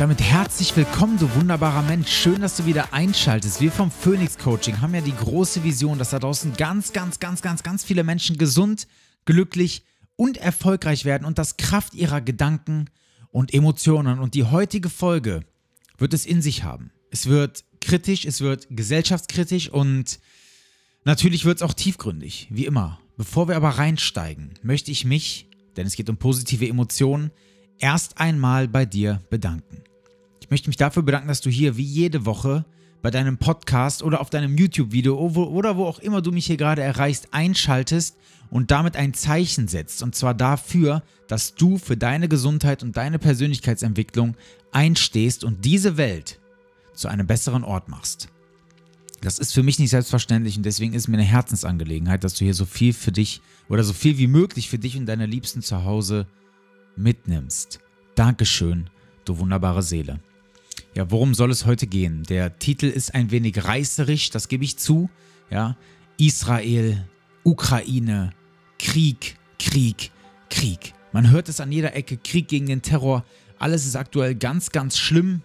Damit herzlich willkommen, du wunderbarer Mensch. Schön, dass du wieder einschaltest. Wir vom Phoenix Coaching haben ja die große Vision, dass da draußen ganz, ganz, ganz, ganz, ganz viele Menschen gesund, glücklich und erfolgreich werden und das Kraft ihrer Gedanken und Emotionen. Und die heutige Folge wird es in sich haben. Es wird kritisch, es wird gesellschaftskritisch und natürlich wird es auch tiefgründig, wie immer. Bevor wir aber reinsteigen, möchte ich mich, denn es geht um positive Emotionen, erst einmal bei dir bedanken. Ich möchte mich dafür bedanken, dass du hier wie jede Woche bei deinem Podcast oder auf deinem YouTube-Video oder wo auch immer du mich hier gerade erreichst, einschaltest und damit ein Zeichen setzt. Und zwar dafür, dass du für deine Gesundheit und deine Persönlichkeitsentwicklung einstehst und diese Welt zu einem besseren Ort machst. Das ist für mich nicht selbstverständlich und deswegen ist mir eine Herzensangelegenheit, dass du hier so viel für dich oder so viel wie möglich für dich und deine Liebsten zu Hause mitnimmst. Dankeschön, du wunderbare Seele. Ja, worum soll es heute gehen? Der Titel ist ein wenig reißerisch, das gebe ich zu. Ja, Israel, Ukraine, Krieg, Krieg, Krieg. Man hört es an jeder Ecke, Krieg gegen den Terror. Alles ist aktuell ganz, ganz schlimm.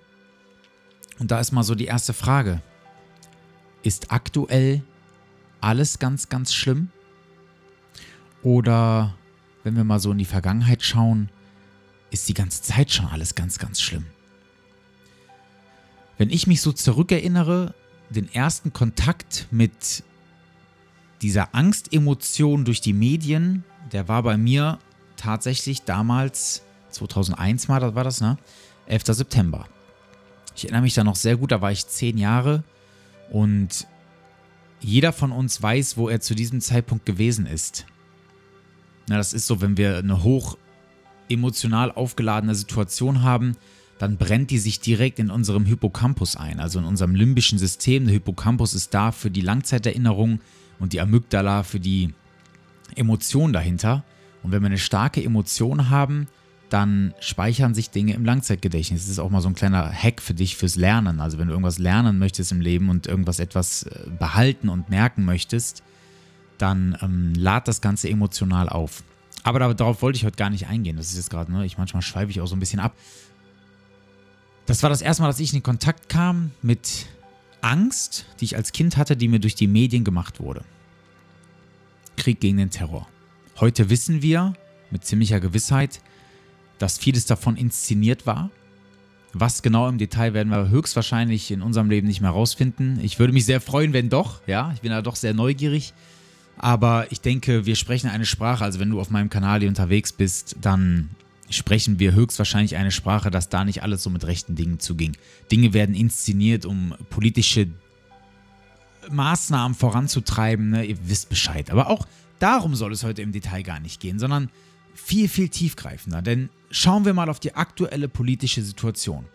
Und da ist mal so die erste Frage. Ist aktuell alles ganz, ganz schlimm? Oder wenn wir mal so in die Vergangenheit schauen, ist die ganze Zeit schon alles ganz, ganz schlimm. Wenn ich mich so zurückerinnere, den ersten Kontakt mit dieser Angstemotion durch die Medien, der war bei mir tatsächlich damals, 2001 war das, ne? 11. September. Ich erinnere mich da noch sehr gut, da war ich zehn Jahre und jeder von uns weiß, wo er zu diesem Zeitpunkt gewesen ist. Na, das ist so, wenn wir eine hoch emotional aufgeladene Situation haben, dann brennt die sich direkt in unserem Hippocampus ein, also in unserem limbischen System. Der Hippocampus ist da für die Langzeiterinnerung und die Amygdala für die Emotion dahinter. Und wenn wir eine starke Emotion haben, dann speichern sich Dinge im Langzeitgedächtnis. Das ist auch mal so ein kleiner Hack für dich fürs Lernen. Also wenn du irgendwas lernen möchtest im Leben und irgendwas etwas äh, behalten und merken möchtest, dann ähm, lad das Ganze emotional auf. Aber darauf wollte ich heute gar nicht eingehen. Das ist jetzt gerade, ne, ich manchmal schweife ich auch so ein bisschen ab. Das war das erste Mal, dass ich in Kontakt kam mit Angst, die ich als Kind hatte, die mir durch die Medien gemacht wurde. Krieg gegen den Terror. Heute wissen wir mit ziemlicher Gewissheit, dass vieles davon inszeniert war. Was genau im Detail werden wir höchstwahrscheinlich in unserem Leben nicht mehr rausfinden. Ich würde mich sehr freuen, wenn doch. Ja, ich bin da doch sehr neugierig. Aber ich denke, wir sprechen eine Sprache. Also, wenn du auf meinem Kanal hier unterwegs bist, dann sprechen wir höchstwahrscheinlich eine Sprache, dass da nicht alles so mit rechten Dingen zuging. Dinge werden inszeniert, um politische Maßnahmen voranzutreiben. Ne? Ihr wisst Bescheid. Aber auch darum soll es heute im Detail gar nicht gehen, sondern viel, viel tiefgreifender. Denn schauen wir mal auf die aktuelle politische Situation.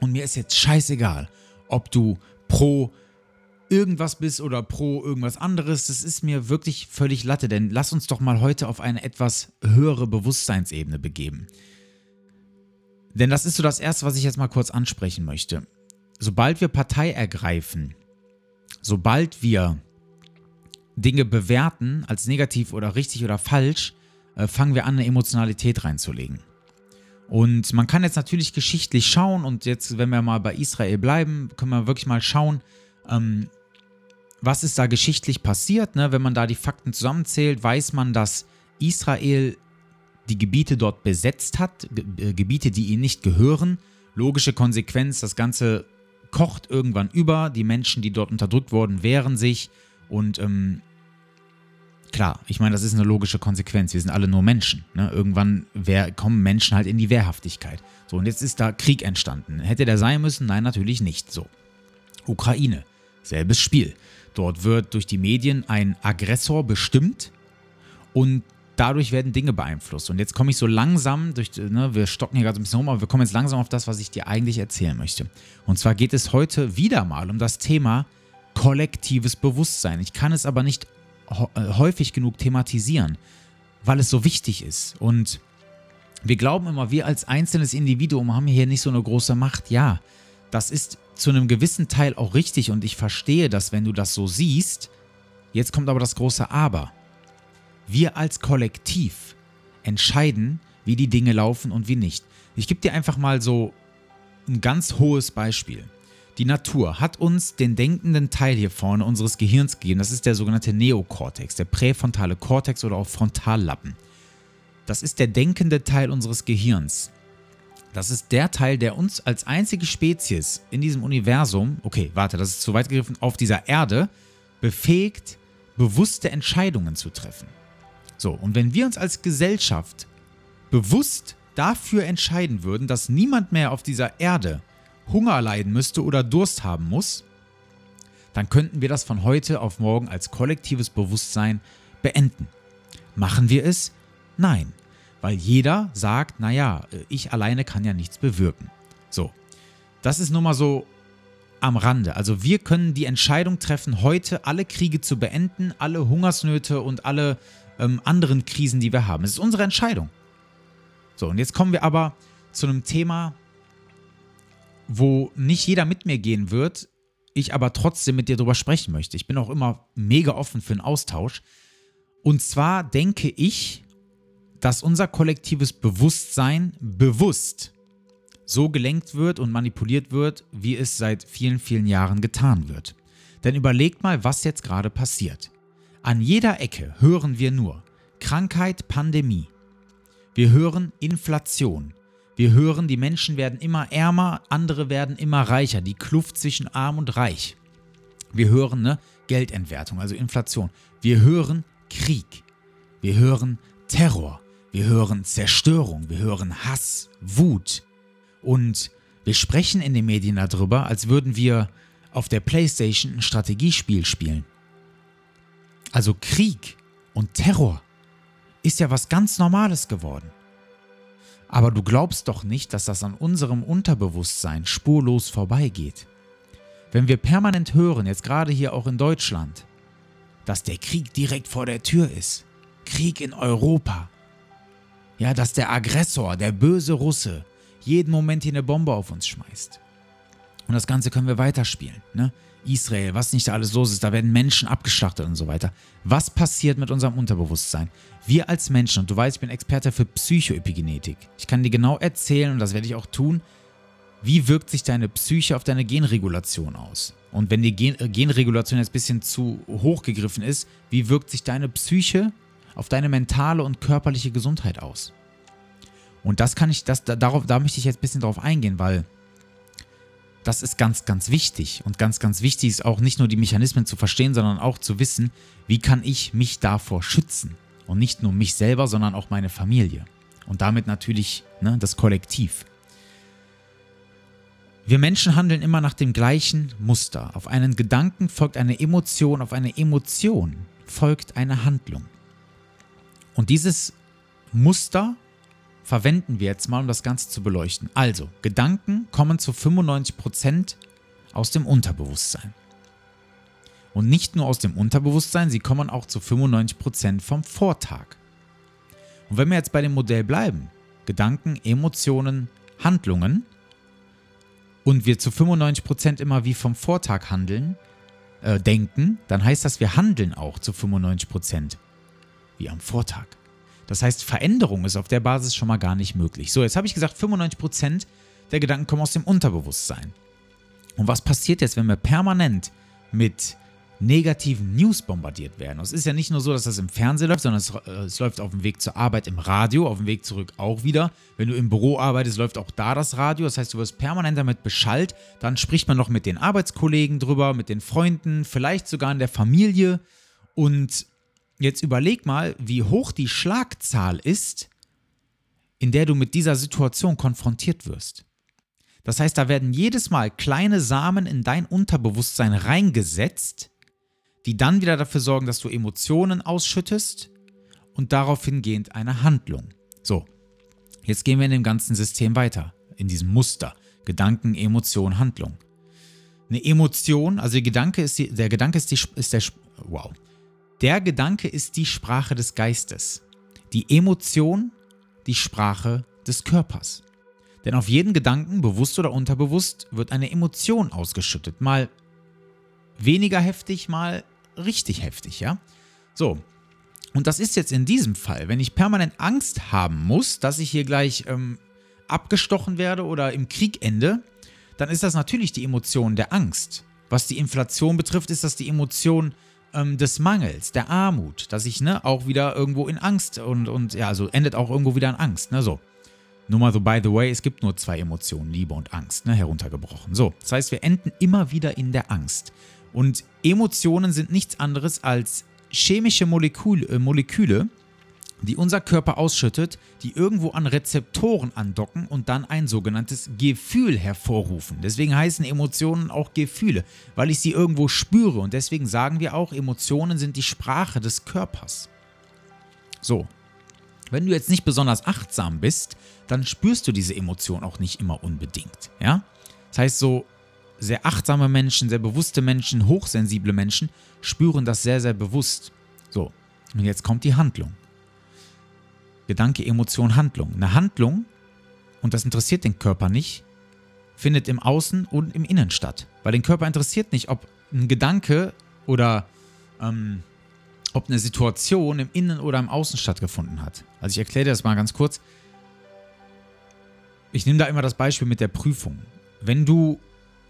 Und mir ist jetzt scheißegal, ob du pro irgendwas bist oder pro irgendwas anderes, das ist mir wirklich völlig Latte, denn lass uns doch mal heute auf eine etwas höhere Bewusstseinsebene begeben. Denn das ist so das Erste, was ich jetzt mal kurz ansprechen möchte. Sobald wir Partei ergreifen, sobald wir Dinge bewerten als negativ oder richtig oder falsch, äh, fangen wir an, eine Emotionalität reinzulegen. Und man kann jetzt natürlich geschichtlich schauen und jetzt, wenn wir mal bei Israel bleiben, können wir wirklich mal schauen, ähm, was ist da geschichtlich passiert? Ne? Wenn man da die Fakten zusammenzählt, weiß man, dass Israel die Gebiete dort besetzt hat, Ge äh, Gebiete, die ihnen nicht gehören. Logische Konsequenz, das Ganze kocht irgendwann über, die Menschen, die dort unterdrückt wurden, wehren sich und ähm, klar, ich meine, das ist eine logische Konsequenz, wir sind alle nur Menschen. Ne? Irgendwann wär, kommen Menschen halt in die Wehrhaftigkeit. So, und jetzt ist da Krieg entstanden. Hätte der sein müssen? Nein, natürlich nicht. So. Ukraine, selbes Spiel. Dort wird durch die Medien ein Aggressor bestimmt und dadurch werden Dinge beeinflusst. Und jetzt komme ich so langsam durch, ne, wir stocken hier gerade so ein bisschen rum, aber wir kommen jetzt langsam auf das, was ich dir eigentlich erzählen möchte. Und zwar geht es heute wieder mal um das Thema kollektives Bewusstsein. Ich kann es aber nicht äh, häufig genug thematisieren, weil es so wichtig ist. Und wir glauben immer, wir als einzelnes Individuum haben hier nicht so eine große Macht. Ja, das ist zu einem gewissen Teil auch richtig und ich verstehe das, wenn du das so siehst. Jetzt kommt aber das große Aber. Wir als Kollektiv entscheiden, wie die Dinge laufen und wie nicht. Ich gebe dir einfach mal so ein ganz hohes Beispiel. Die Natur hat uns den denkenden Teil hier vorne unseres Gehirns gegeben. Das ist der sogenannte Neokortex, der präfrontale Kortex oder auch Frontallappen. Das ist der denkende Teil unseres Gehirns. Das ist der Teil, der uns als einzige Spezies in diesem Universum, okay, warte, das ist zu weit gegriffen, auf dieser Erde befähigt, bewusste Entscheidungen zu treffen. So, und wenn wir uns als Gesellschaft bewusst dafür entscheiden würden, dass niemand mehr auf dieser Erde Hunger leiden müsste oder Durst haben muss, dann könnten wir das von heute auf morgen als kollektives Bewusstsein beenden. Machen wir es? Nein, weil jeder sagt, naja, ich alleine kann ja nichts bewirken. So, das ist nun mal so am Rande. Also wir können die Entscheidung treffen, heute alle Kriege zu beenden, alle Hungersnöte und alle ähm, anderen Krisen, die wir haben. Es ist unsere Entscheidung. So, und jetzt kommen wir aber zu einem Thema, wo nicht jeder mit mir gehen wird, ich aber trotzdem mit dir darüber sprechen möchte. Ich bin auch immer mega offen für einen Austausch. Und zwar denke ich, dass unser kollektives Bewusstsein bewusst so gelenkt wird und manipuliert wird, wie es seit vielen, vielen Jahren getan wird. Denn überlegt mal, was jetzt gerade passiert. An jeder Ecke hören wir nur Krankheit, Pandemie. Wir hören Inflation. Wir hören, die Menschen werden immer ärmer, andere werden immer reicher. Die Kluft zwischen arm und reich. Wir hören ne, Geldentwertung, also Inflation. Wir hören Krieg. Wir hören Terror. Wir hören Zerstörung. Wir hören Hass, Wut. Und wir sprechen in den Medien darüber, als würden wir auf der PlayStation ein Strategiespiel spielen. Also Krieg und Terror ist ja was ganz Normales geworden. Aber du glaubst doch nicht, dass das an unserem Unterbewusstsein spurlos vorbeigeht. Wenn wir permanent hören, jetzt gerade hier auch in Deutschland, dass der Krieg direkt vor der Tür ist, Krieg in Europa, ja, dass der Aggressor, der böse Russe, jeden Moment hier eine Bombe auf uns schmeißt. Und das Ganze können wir weiterspielen. Ne? Israel, was nicht da alles los ist, da werden Menschen abgeschlachtet und so weiter. Was passiert mit unserem Unterbewusstsein? Wir als Menschen, und du weißt, ich bin Experte für Psychoepigenetik. Ich kann dir genau erzählen, und das werde ich auch tun, wie wirkt sich deine Psyche auf deine Genregulation aus? Und wenn die Gen Genregulation jetzt ein bisschen zu hoch gegriffen ist, wie wirkt sich deine Psyche auf deine mentale und körperliche Gesundheit aus? Und das kann ich, das, darauf, da möchte ich jetzt ein bisschen drauf eingehen, weil das ist ganz, ganz wichtig. Und ganz, ganz wichtig ist auch nicht nur die Mechanismen zu verstehen, sondern auch zu wissen, wie kann ich mich davor schützen. Und nicht nur mich selber, sondern auch meine Familie. Und damit natürlich ne, das Kollektiv. Wir Menschen handeln immer nach dem gleichen Muster. Auf einen Gedanken folgt eine Emotion, auf eine Emotion folgt eine Handlung. Und dieses Muster verwenden wir jetzt mal, um das Ganze zu beleuchten. Also, Gedanken kommen zu 95% aus dem Unterbewusstsein. Und nicht nur aus dem Unterbewusstsein, sie kommen auch zu 95% vom Vortag. Und wenn wir jetzt bei dem Modell bleiben, Gedanken, Emotionen, Handlungen, und wir zu 95% immer wie vom Vortag handeln, äh, denken, dann heißt das, wir handeln auch zu 95% wie am Vortag. Das heißt, Veränderung ist auf der Basis schon mal gar nicht möglich. So, jetzt habe ich gesagt, 95% der Gedanken kommen aus dem Unterbewusstsein. Und was passiert jetzt, wenn wir permanent mit negativen News bombardiert werden? es ist ja nicht nur so, dass das im Fernsehen läuft, sondern es, äh, es, läuft auf dem Weg zur Arbeit im Radio, auf dem Weg zurück auch wieder. Wenn du im Büro arbeitest, läuft auch da das Radio. Das heißt, du wirst permanent damit beschallt. Dann spricht man noch mit den Arbeitskollegen drüber, mit den Freunden, vielleicht sogar in der Familie. Und Jetzt überleg mal, wie hoch die Schlagzahl ist, in der du mit dieser Situation konfrontiert wirst. Das heißt, da werden jedes Mal kleine Samen in dein Unterbewusstsein reingesetzt, die dann wieder dafür sorgen, dass du Emotionen ausschüttest und darauf hingehend eine Handlung. So, jetzt gehen wir in dem ganzen System weiter, in diesem Muster. Gedanken, Emotion, Handlung. Eine Emotion, also der Gedanke ist, die, der Gedanke ist, die, ist der, wow. Der Gedanke ist die Sprache des Geistes. Die Emotion die Sprache des Körpers. Denn auf jeden Gedanken, bewusst oder unterbewusst, wird eine Emotion ausgeschüttet. Mal weniger heftig, mal richtig heftig, ja? So. Und das ist jetzt in diesem Fall, wenn ich permanent Angst haben muss, dass ich hier gleich ähm, abgestochen werde oder im Krieg ende, dann ist das natürlich die Emotion der Angst. Was die Inflation betrifft, ist das die Emotion ähm, des Mangels, der Armut, dass ich ne, auch wieder irgendwo in Angst und, und ja, also endet auch irgendwo wieder in Angst, ne, so. Nur mal so, by the way, es gibt nur zwei Emotionen, Liebe und Angst, ne, heruntergebrochen. So, das heißt, wir enden immer wieder in der Angst. Und Emotionen sind nichts anderes als chemische Molekül, äh, Moleküle, die unser Körper ausschüttet, die irgendwo an Rezeptoren andocken und dann ein sogenanntes Gefühl hervorrufen. Deswegen heißen Emotionen auch Gefühle, weil ich sie irgendwo spüre und deswegen sagen wir auch, Emotionen sind die Sprache des Körpers. So, wenn du jetzt nicht besonders achtsam bist, dann spürst du diese Emotion auch nicht immer unbedingt, ja? Das heißt so sehr achtsame Menschen, sehr bewusste Menschen, hochsensible Menschen spüren das sehr sehr bewusst. So, und jetzt kommt die Handlung. Gedanke, Emotion, Handlung. Eine Handlung, und das interessiert den Körper nicht, findet im Außen und im Innen statt. Weil den Körper interessiert nicht, ob ein Gedanke oder ähm, ob eine Situation im Innen oder im Außen stattgefunden hat. Also ich erkläre dir das mal ganz kurz. Ich nehme da immer das Beispiel mit der Prüfung. Wenn du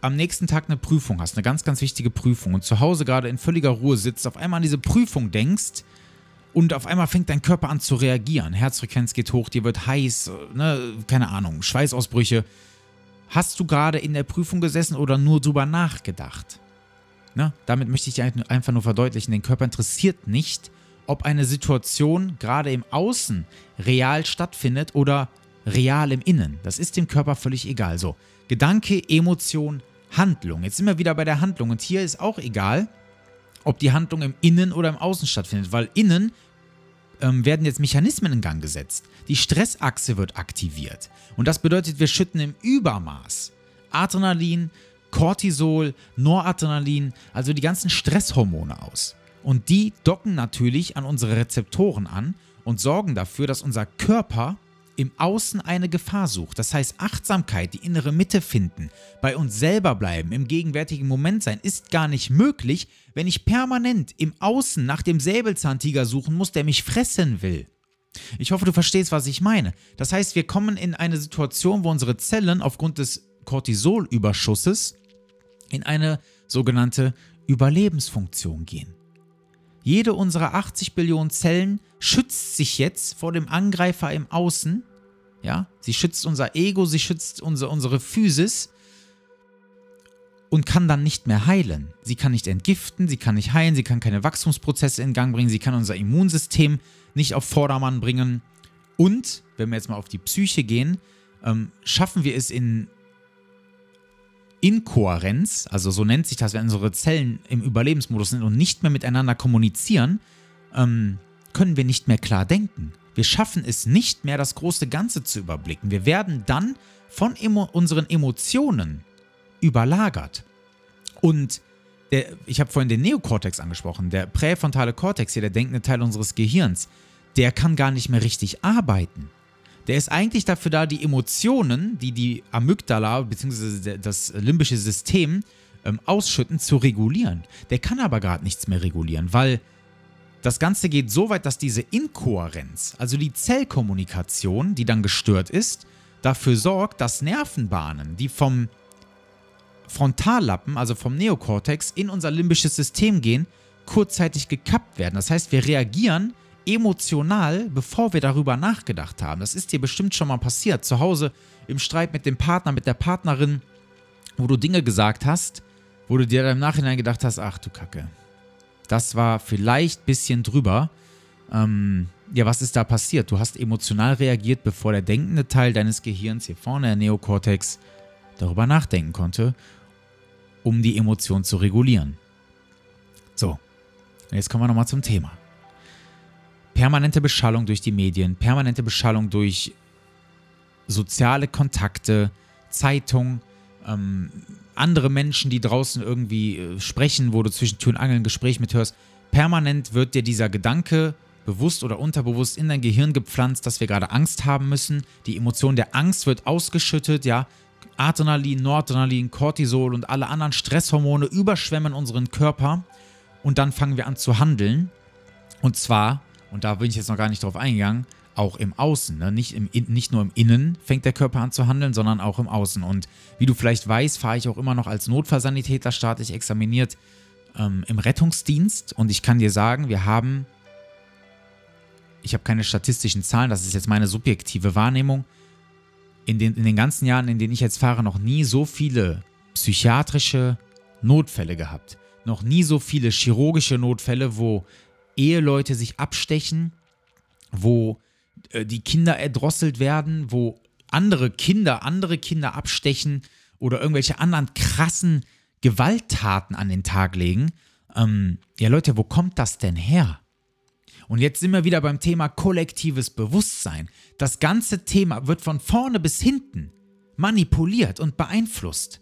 am nächsten Tag eine Prüfung hast, eine ganz, ganz wichtige Prüfung und zu Hause gerade in völliger Ruhe sitzt, auf einmal an diese Prüfung denkst, und auf einmal fängt dein Körper an zu reagieren. Herzfrequenz geht hoch, dir wird heiß, ne, keine Ahnung, Schweißausbrüche. Hast du gerade in der Prüfung gesessen oder nur drüber nachgedacht? Ne? Damit möchte ich dir einfach nur verdeutlichen, den Körper interessiert nicht, ob eine Situation gerade im Außen real stattfindet oder real im Innen. Das ist dem Körper völlig egal. So, Gedanke, Emotion, Handlung. Jetzt sind wir wieder bei der Handlung und hier ist auch egal, ob die Handlung im Innen oder im Außen stattfindet, weil innen ähm, werden jetzt Mechanismen in Gang gesetzt. Die Stressachse wird aktiviert. Und das bedeutet, wir schütten im Übermaß Adrenalin, Cortisol, Noradrenalin, also die ganzen Stresshormone aus. Und die docken natürlich an unsere Rezeptoren an und sorgen dafür, dass unser Körper im Außen eine Gefahr sucht. Das heißt, Achtsamkeit, die innere Mitte finden, bei uns selber bleiben, im gegenwärtigen Moment sein, ist gar nicht möglich, wenn ich permanent im Außen nach dem Säbelzahntiger suchen muss, der mich fressen will. Ich hoffe, du verstehst, was ich meine. Das heißt, wir kommen in eine Situation, wo unsere Zellen aufgrund des Cortisolüberschusses in eine sogenannte Überlebensfunktion gehen. Jede unserer 80 Billionen Zellen schützt sich jetzt vor dem Angreifer im Außen ja, sie schützt unser Ego, sie schützt unsere, unsere Physis und kann dann nicht mehr heilen. Sie kann nicht entgiften, sie kann nicht heilen, sie kann keine Wachstumsprozesse in Gang bringen, sie kann unser Immunsystem nicht auf Vordermann bringen. Und, wenn wir jetzt mal auf die Psyche gehen, ähm, schaffen wir es in Inkohärenz, also so nennt sich das, wenn unsere Zellen im Überlebensmodus sind und nicht mehr miteinander kommunizieren, ähm, können wir nicht mehr klar denken. Wir schaffen es nicht mehr, das große Ganze zu überblicken. Wir werden dann von emo unseren Emotionen überlagert. Und der, ich habe vorhin den Neokortex angesprochen, der präfrontale Kortex hier, der denkende Teil unseres Gehirns, der kann gar nicht mehr richtig arbeiten. Der ist eigentlich dafür da, die Emotionen, die die Amygdala bzw. das limbische System ähm, ausschütten, zu regulieren. Der kann aber gerade nichts mehr regulieren, weil das Ganze geht so weit, dass diese Inkohärenz, also die Zellkommunikation, die dann gestört ist, dafür sorgt, dass Nervenbahnen, die vom Frontallappen, also vom Neokortex, in unser limbisches System gehen, kurzzeitig gekappt werden. Das heißt, wir reagieren emotional, bevor wir darüber nachgedacht haben. Das ist dir bestimmt schon mal passiert. Zu Hause im Streit mit dem Partner, mit der Partnerin, wo du Dinge gesagt hast, wo du dir im Nachhinein gedacht hast, ach du Kacke, das war vielleicht ein bisschen drüber. Ähm, ja, was ist da passiert? Du hast emotional reagiert, bevor der denkende Teil deines Gehirns, hier vorne der Neokortex, darüber nachdenken konnte, um die Emotion zu regulieren. So, jetzt kommen wir nochmal zum Thema. permanente Beschallung durch die Medien, permanente Beschallung durch soziale Kontakte, Zeitung, ähm, andere Menschen, die draußen irgendwie äh, sprechen, wo du zwischen Tür und Angel ein Gespräch mithörst. Permanent wird dir dieser Gedanke bewusst oder unterbewusst in dein Gehirn gepflanzt, dass wir gerade Angst haben müssen. Die Emotion der Angst wird ausgeschüttet, ja. Adrenalin, Noradrenalin, Cortisol und alle anderen Stresshormone überschwemmen unseren Körper und dann fangen wir an zu handeln. Und zwar, und da bin ich jetzt noch gar nicht drauf eingegangen, auch im Außen. Ne? Nicht, im, nicht nur im Innen fängt der Körper an zu handeln, sondern auch im Außen. Und wie du vielleicht weißt, fahre ich auch immer noch als Notfallsanitäter staatlich examiniert ähm, im Rettungsdienst. Und ich kann dir sagen, wir haben, ich habe keine statistischen Zahlen, das ist jetzt meine subjektive Wahrnehmung, in den, in den ganzen Jahren, in denen ich jetzt fahre, noch nie so viele psychiatrische Notfälle gehabt. Noch nie so viele chirurgische Notfälle, wo Eheleute sich abstechen, wo die Kinder erdrosselt werden, wo andere Kinder andere Kinder abstechen oder irgendwelche anderen krassen Gewalttaten an den Tag legen. Ähm, ja Leute, wo kommt das denn her? Und jetzt sind wir wieder beim Thema kollektives Bewusstsein. Das ganze Thema wird von vorne bis hinten manipuliert und beeinflusst.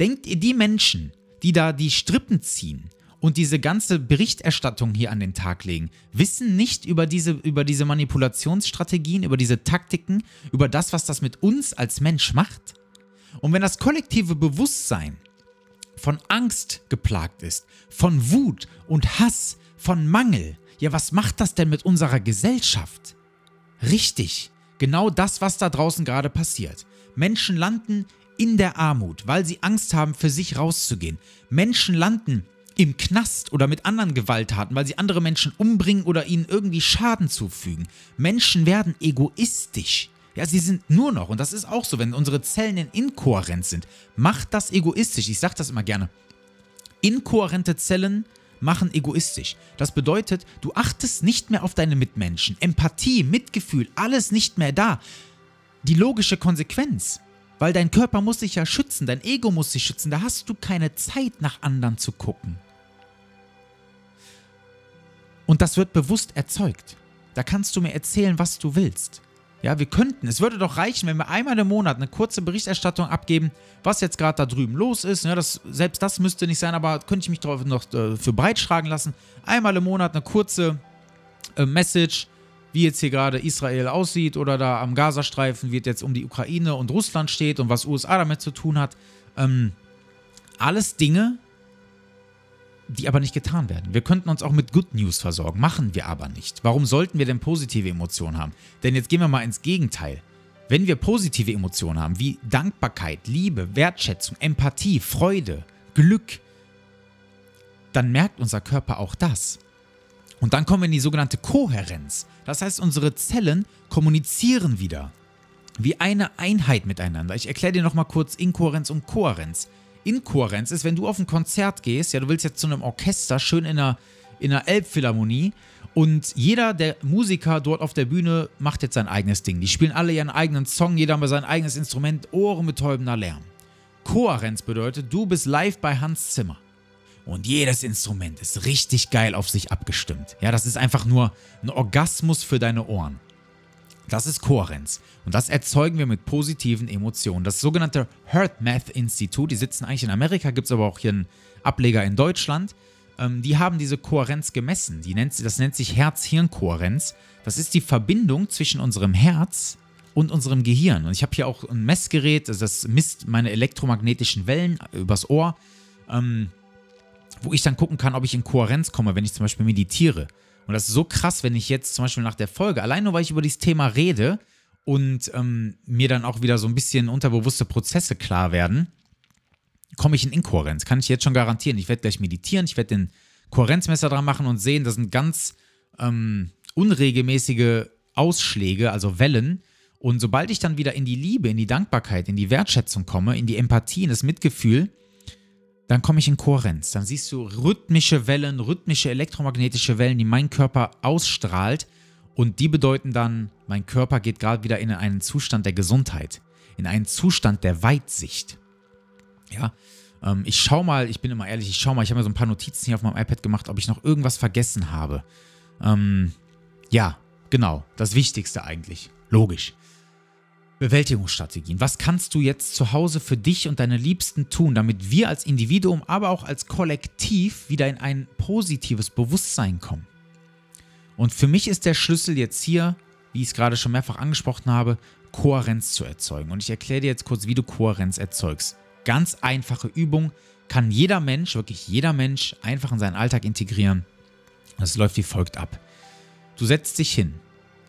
Denkt ihr, die Menschen, die da die Strippen ziehen und diese ganze Berichterstattung hier an den Tag legen, wissen nicht über diese, über diese Manipulationsstrategien, über diese Taktiken, über das, was das mit uns als Mensch macht? Und wenn das kollektive Bewusstsein von Angst geplagt ist, von Wut und Hass, von Mangel, ja, was macht das denn mit unserer Gesellschaft? Richtig, genau das, was da draußen gerade passiert. Menschen landen in der Armut, weil sie Angst haben, für sich rauszugehen. Menschen landen im Knast oder mit anderen Gewalttaten, weil sie andere Menschen umbringen oder ihnen irgendwie Schaden zufügen. Menschen werden egoistisch. Ja, sie sind nur noch, und das ist auch so, wenn unsere Zellen in Inkohärenz sind, macht das egoistisch. Ich sage das immer gerne. Inkohärente Zellen machen egoistisch. Das bedeutet, du achtest nicht mehr auf deine Mitmenschen. Empathie, Mitgefühl, alles nicht mehr da. Die logische Konsequenz. Weil dein Körper muss sich ja schützen, dein Ego muss sich schützen. Da hast du keine Zeit, nach anderen zu gucken. Und das wird bewusst erzeugt. Da kannst du mir erzählen, was du willst. Ja, wir könnten, es würde doch reichen, wenn wir einmal im Monat eine kurze Berichterstattung abgeben, was jetzt gerade da drüben los ist. Ja, das, selbst das müsste nicht sein, aber könnte ich mich darauf noch äh, für breitschlagen lassen. Einmal im Monat eine kurze äh, Message, wie jetzt hier gerade Israel aussieht oder da am Gazastreifen, wie es jetzt um die Ukraine und Russland steht und was USA damit zu tun hat. Ähm, alles Dinge, die aber nicht getan werden. Wir könnten uns auch mit Good News versorgen, machen wir aber nicht. Warum sollten wir denn positive Emotionen haben? Denn jetzt gehen wir mal ins Gegenteil. Wenn wir positive Emotionen haben, wie Dankbarkeit, Liebe, Wertschätzung, Empathie, Freude, Glück, dann merkt unser Körper auch das. Und dann kommen wir in die sogenannte Kohärenz. Das heißt, unsere Zellen kommunizieren wieder wie eine Einheit miteinander. Ich erkläre dir nochmal kurz Inkohärenz und Kohärenz. Inkohärenz ist, wenn du auf ein Konzert gehst, ja, du willst jetzt zu einem Orchester, schön in einer, in einer Elbphilharmonie und jeder der Musiker dort auf der Bühne macht jetzt sein eigenes Ding. Die spielen alle ihren eigenen Song, jeder mit sein eigenes Instrument, ohrenbetäubender Lärm. Kohärenz bedeutet, du bist live bei Hans Zimmer. Und jedes Instrument ist richtig geil auf sich abgestimmt. Ja, das ist einfach nur ein Orgasmus für deine Ohren. Das ist Kohärenz. Und das erzeugen wir mit positiven Emotionen. Das sogenannte HeartMath Institut, die sitzen eigentlich in Amerika, gibt es aber auch hier einen Ableger in Deutschland. Ähm, die haben diese Kohärenz gemessen. Die nennt, das nennt sich Herz-Hirn-Kohärenz. Das ist die Verbindung zwischen unserem Herz und unserem Gehirn. Und ich habe hier auch ein Messgerät, das misst meine elektromagnetischen Wellen übers Ohr, ähm, wo ich dann gucken kann, ob ich in Kohärenz komme, wenn ich zum Beispiel meditiere. Und das ist so krass, wenn ich jetzt zum Beispiel nach der Folge, allein nur weil ich über dieses Thema rede und ähm, mir dann auch wieder so ein bisschen unterbewusste Prozesse klar werden, komme ich in Inkohärenz. Kann ich jetzt schon garantieren. Ich werde gleich meditieren, ich werde den Kohärenzmesser dran machen und sehen, das sind ganz ähm, unregelmäßige Ausschläge, also Wellen. Und sobald ich dann wieder in die Liebe, in die Dankbarkeit, in die Wertschätzung komme, in die Empathie, in das Mitgefühl, dann komme ich in Kohärenz. Dann siehst du rhythmische Wellen, rhythmische elektromagnetische Wellen, die mein Körper ausstrahlt. Und die bedeuten dann, mein Körper geht gerade wieder in einen Zustand der Gesundheit, in einen Zustand der Weitsicht. Ja, ähm, ich schau mal, ich bin immer ehrlich, ich schau mal, ich habe mir so ein paar Notizen hier auf meinem iPad gemacht, ob ich noch irgendwas vergessen habe. Ähm, Ja, genau, das Wichtigste eigentlich. Logisch. Bewältigungsstrategien. Was kannst du jetzt zu Hause für dich und deine Liebsten tun, damit wir als Individuum, aber auch als Kollektiv wieder in ein positives Bewusstsein kommen? Und für mich ist der Schlüssel jetzt hier, wie ich es gerade schon mehrfach angesprochen habe, Kohärenz zu erzeugen. Und ich erkläre dir jetzt kurz, wie du Kohärenz erzeugst. Ganz einfache Übung, kann jeder Mensch, wirklich jeder Mensch, einfach in seinen Alltag integrieren. Das läuft wie folgt ab. Du setzt dich hin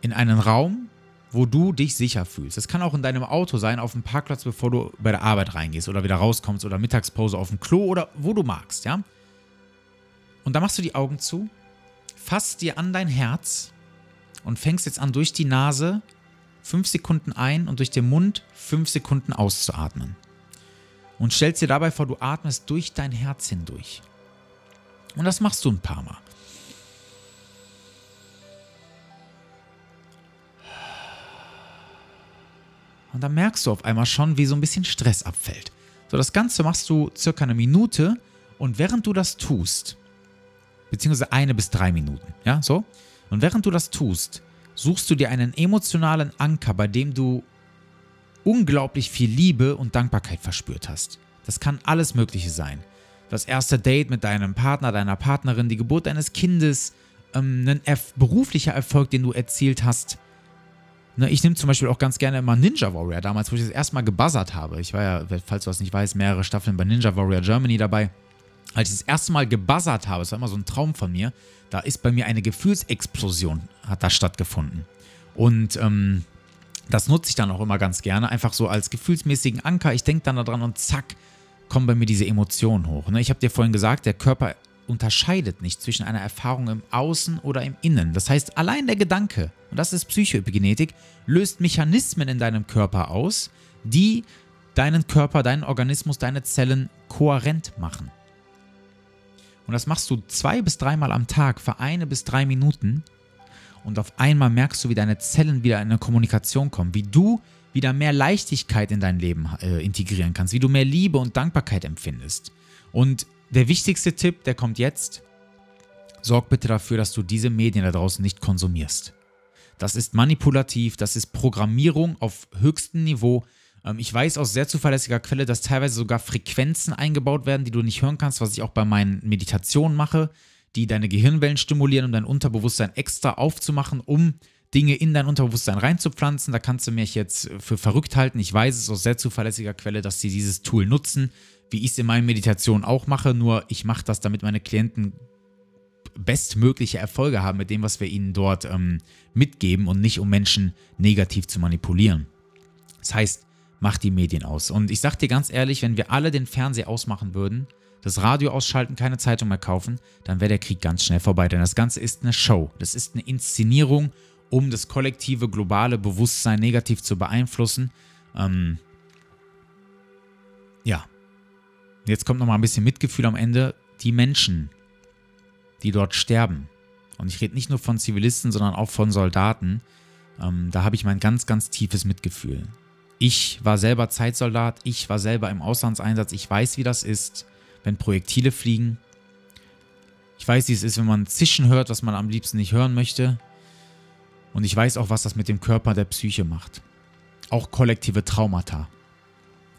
in einen Raum, wo du dich sicher fühlst. Das kann auch in deinem Auto sein, auf dem Parkplatz, bevor du bei der Arbeit reingehst oder wieder rauskommst oder Mittagspause auf dem Klo oder wo du magst, ja? Und da machst du die Augen zu, fasst dir an dein Herz und fängst jetzt an, durch die Nase fünf Sekunden ein und durch den Mund fünf Sekunden auszuatmen. Und stellst dir dabei vor, du atmest durch dein Herz hindurch. Und das machst du ein paar Mal. Und dann merkst du auf einmal schon, wie so ein bisschen Stress abfällt. So, das Ganze machst du circa eine Minute und während du das tust, beziehungsweise eine bis drei Minuten, ja, so, und während du das tust, suchst du dir einen emotionalen Anker, bei dem du unglaublich viel Liebe und Dankbarkeit verspürt hast. Das kann alles Mögliche sein. Das erste Date mit deinem Partner, deiner Partnerin, die Geburt deines Kindes, ähm, ein beruflicher Erfolg, den du erzielt hast, Ne, ich nehme zum Beispiel auch ganz gerne immer Ninja Warrior, damals, wo ich das erste Mal gebuzzert habe. Ich war ja, falls du das nicht weißt, mehrere Staffeln bei Ninja Warrior Germany dabei. Als ich das erste Mal gebuzzert habe, das war immer so ein Traum von mir, da ist bei mir eine Gefühlsexplosion, hat da stattgefunden. Und ähm, das nutze ich dann auch immer ganz gerne, einfach so als gefühlsmäßigen Anker. Ich denke dann daran und zack, kommen bei mir diese Emotionen hoch. Ne? Ich habe dir vorhin gesagt, der Körper unterscheidet nicht zwischen einer Erfahrung im Außen oder im Innen. Das heißt, allein der Gedanke, und das ist Psychoepigenetik, löst Mechanismen in deinem Körper aus, die deinen Körper, deinen Organismus, deine Zellen kohärent machen. Und das machst du zwei bis dreimal am Tag für eine bis drei Minuten. Und auf einmal merkst du, wie deine Zellen wieder in eine Kommunikation kommen, wie du wieder mehr Leichtigkeit in dein Leben äh, integrieren kannst, wie du mehr Liebe und Dankbarkeit empfindest. Und der wichtigste Tipp, der kommt jetzt. Sorg bitte dafür, dass du diese Medien da draußen nicht konsumierst. Das ist manipulativ, das ist Programmierung auf höchstem Niveau. Ähm, ich weiß aus sehr zuverlässiger Quelle, dass teilweise sogar Frequenzen eingebaut werden, die du nicht hören kannst, was ich auch bei meinen Meditationen mache, die deine Gehirnwellen stimulieren, um dein Unterbewusstsein extra aufzumachen, um Dinge in dein Unterbewusstsein reinzupflanzen. Da kannst du mich jetzt für verrückt halten. Ich weiß es aus sehr zuverlässiger Quelle, dass sie dieses Tool nutzen wie ich es in meinen Meditationen auch mache, nur ich mache das, damit meine Klienten bestmögliche Erfolge haben mit dem, was wir ihnen dort ähm, mitgeben und nicht um Menschen negativ zu manipulieren. Das heißt, mach die Medien aus. Und ich sag dir ganz ehrlich, wenn wir alle den Fernseher ausmachen würden, das Radio ausschalten, keine Zeitung mehr kaufen, dann wäre der Krieg ganz schnell vorbei. Denn das Ganze ist eine Show. Das ist eine Inszenierung, um das kollektive globale Bewusstsein negativ zu beeinflussen. Ähm, ja, Jetzt kommt noch mal ein bisschen Mitgefühl am Ende. Die Menschen, die dort sterben, und ich rede nicht nur von Zivilisten, sondern auch von Soldaten, ähm, da habe ich mein ganz, ganz tiefes Mitgefühl. Ich war selber Zeitsoldat, ich war selber im Auslandseinsatz, ich weiß, wie das ist, wenn Projektile fliegen. Ich weiß, wie es ist, wenn man Zischen hört, was man am liebsten nicht hören möchte. Und ich weiß auch, was das mit dem Körper der Psyche macht. Auch kollektive Traumata.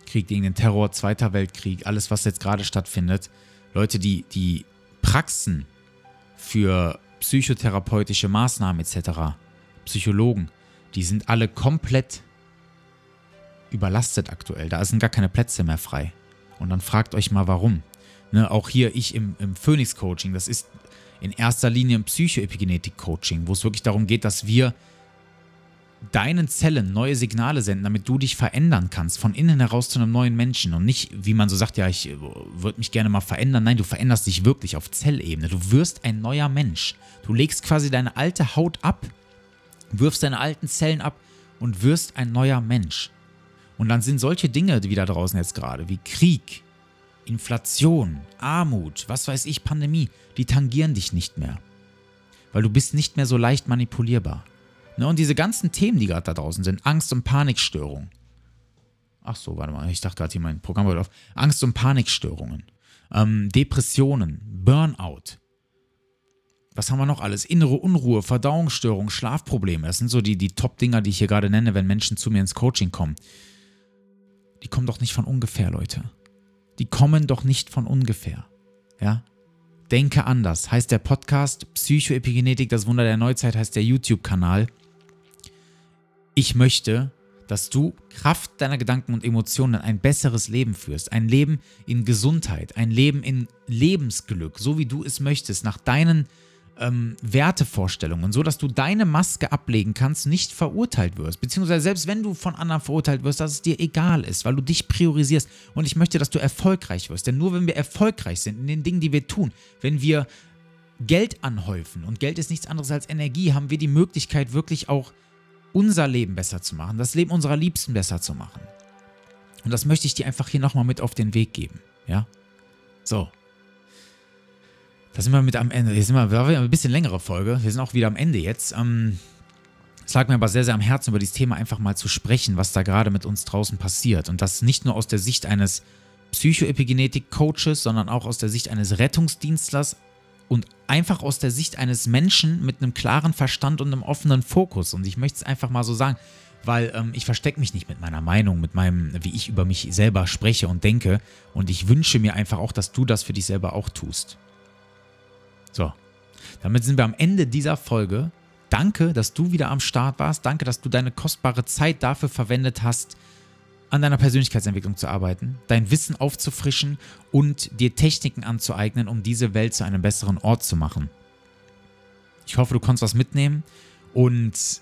Krieg gegen den Terror, Zweiter Weltkrieg, alles, was jetzt gerade stattfindet. Leute, die, die Praxen für psychotherapeutische Maßnahmen etc., Psychologen, die sind alle komplett überlastet aktuell. Da sind gar keine Plätze mehr frei. Und dann fragt euch mal, warum. Ne, auch hier ich im, im Phoenix-Coaching, das ist in erster Linie ein Psychoepigenetik-Coaching, wo es wirklich darum geht, dass wir deinen Zellen neue Signale senden, damit du dich verändern kannst, von innen heraus zu einem neuen Menschen und nicht, wie man so sagt, ja, ich äh, würde mich gerne mal verändern. Nein, du veränderst dich wirklich auf Zellebene. Du wirst ein neuer Mensch. Du legst quasi deine alte Haut ab, wirfst deine alten Zellen ab und wirst ein neuer Mensch. Und dann sind solche Dinge wie da draußen jetzt gerade, wie Krieg, Inflation, Armut, was weiß ich, Pandemie, die tangieren dich nicht mehr. Weil du bist nicht mehr so leicht manipulierbar. Ne, und diese ganzen Themen, die gerade da draußen sind, Angst- und Panikstörungen. Ach so, warte mal, ich dachte gerade hier mein Programm wird auf. Angst- und Panikstörungen, ähm, Depressionen, Burnout. was haben wir noch alles? Innere Unruhe, Verdauungsstörung, Schlafprobleme. Das sind so die, die Top-Dinger, die ich hier gerade nenne, wenn Menschen zu mir ins Coaching kommen. Die kommen doch nicht von ungefähr, Leute. Die kommen doch nicht von ungefähr. Ja? Denke anders heißt der Podcast. Psychoepigenetik, das Wunder der Neuzeit heißt der YouTube-Kanal. Ich möchte, dass du Kraft deiner Gedanken und Emotionen ein besseres Leben führst. Ein Leben in Gesundheit, ein Leben in Lebensglück, so wie du es möchtest, nach deinen ähm, Wertevorstellungen, so dass du deine Maske ablegen kannst, nicht verurteilt wirst. Beziehungsweise selbst wenn du von anderen verurteilt wirst, dass es dir egal ist, weil du dich priorisierst. Und ich möchte, dass du erfolgreich wirst. Denn nur wenn wir erfolgreich sind in den Dingen, die wir tun, wenn wir Geld anhäufen, und Geld ist nichts anderes als Energie, haben wir die Möglichkeit, wirklich auch unser Leben besser zu machen, das Leben unserer Liebsten besser zu machen. Und das möchte ich dir einfach hier nochmal mit auf den Weg geben. Ja? So. Da sind wir mit am Ende. Hier sind wir, wir ein bisschen längere Folge. Wir sind auch wieder am Ende jetzt. Ähm, es lag mir aber sehr, sehr am Herzen, über dieses Thema einfach mal zu sprechen, was da gerade mit uns draußen passiert. Und das nicht nur aus der Sicht eines Psychoepigenetik-Coaches, sondern auch aus der Sicht eines Rettungsdienstlers, und einfach aus der Sicht eines Menschen mit einem klaren Verstand und einem offenen Fokus. Und ich möchte es einfach mal so sagen, weil ähm, ich verstecke mich nicht mit meiner Meinung, mit meinem, wie ich über mich selber spreche und denke. Und ich wünsche mir einfach auch, dass du das für dich selber auch tust. So, damit sind wir am Ende dieser Folge. Danke, dass du wieder am Start warst. Danke, dass du deine kostbare Zeit dafür verwendet hast, an deiner Persönlichkeitsentwicklung zu arbeiten, dein Wissen aufzufrischen und dir Techniken anzueignen, um diese Welt zu einem besseren Ort zu machen. Ich hoffe, du konntest was mitnehmen und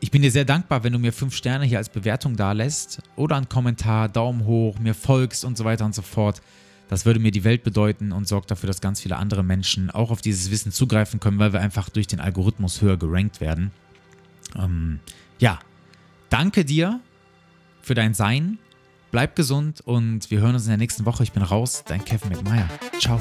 ich bin dir sehr dankbar, wenn du mir fünf Sterne hier als Bewertung da lässt oder einen Kommentar, Daumen hoch, mir folgst und so weiter und so fort. Das würde mir die Welt bedeuten und sorgt dafür, dass ganz viele andere Menschen auch auf dieses Wissen zugreifen können, weil wir einfach durch den Algorithmus höher gerankt werden. Ähm, ja, danke dir für dein Sein. Bleib gesund und wir hören uns in der nächsten Woche. Ich bin raus, dein Kevin McMeyer. Ciao.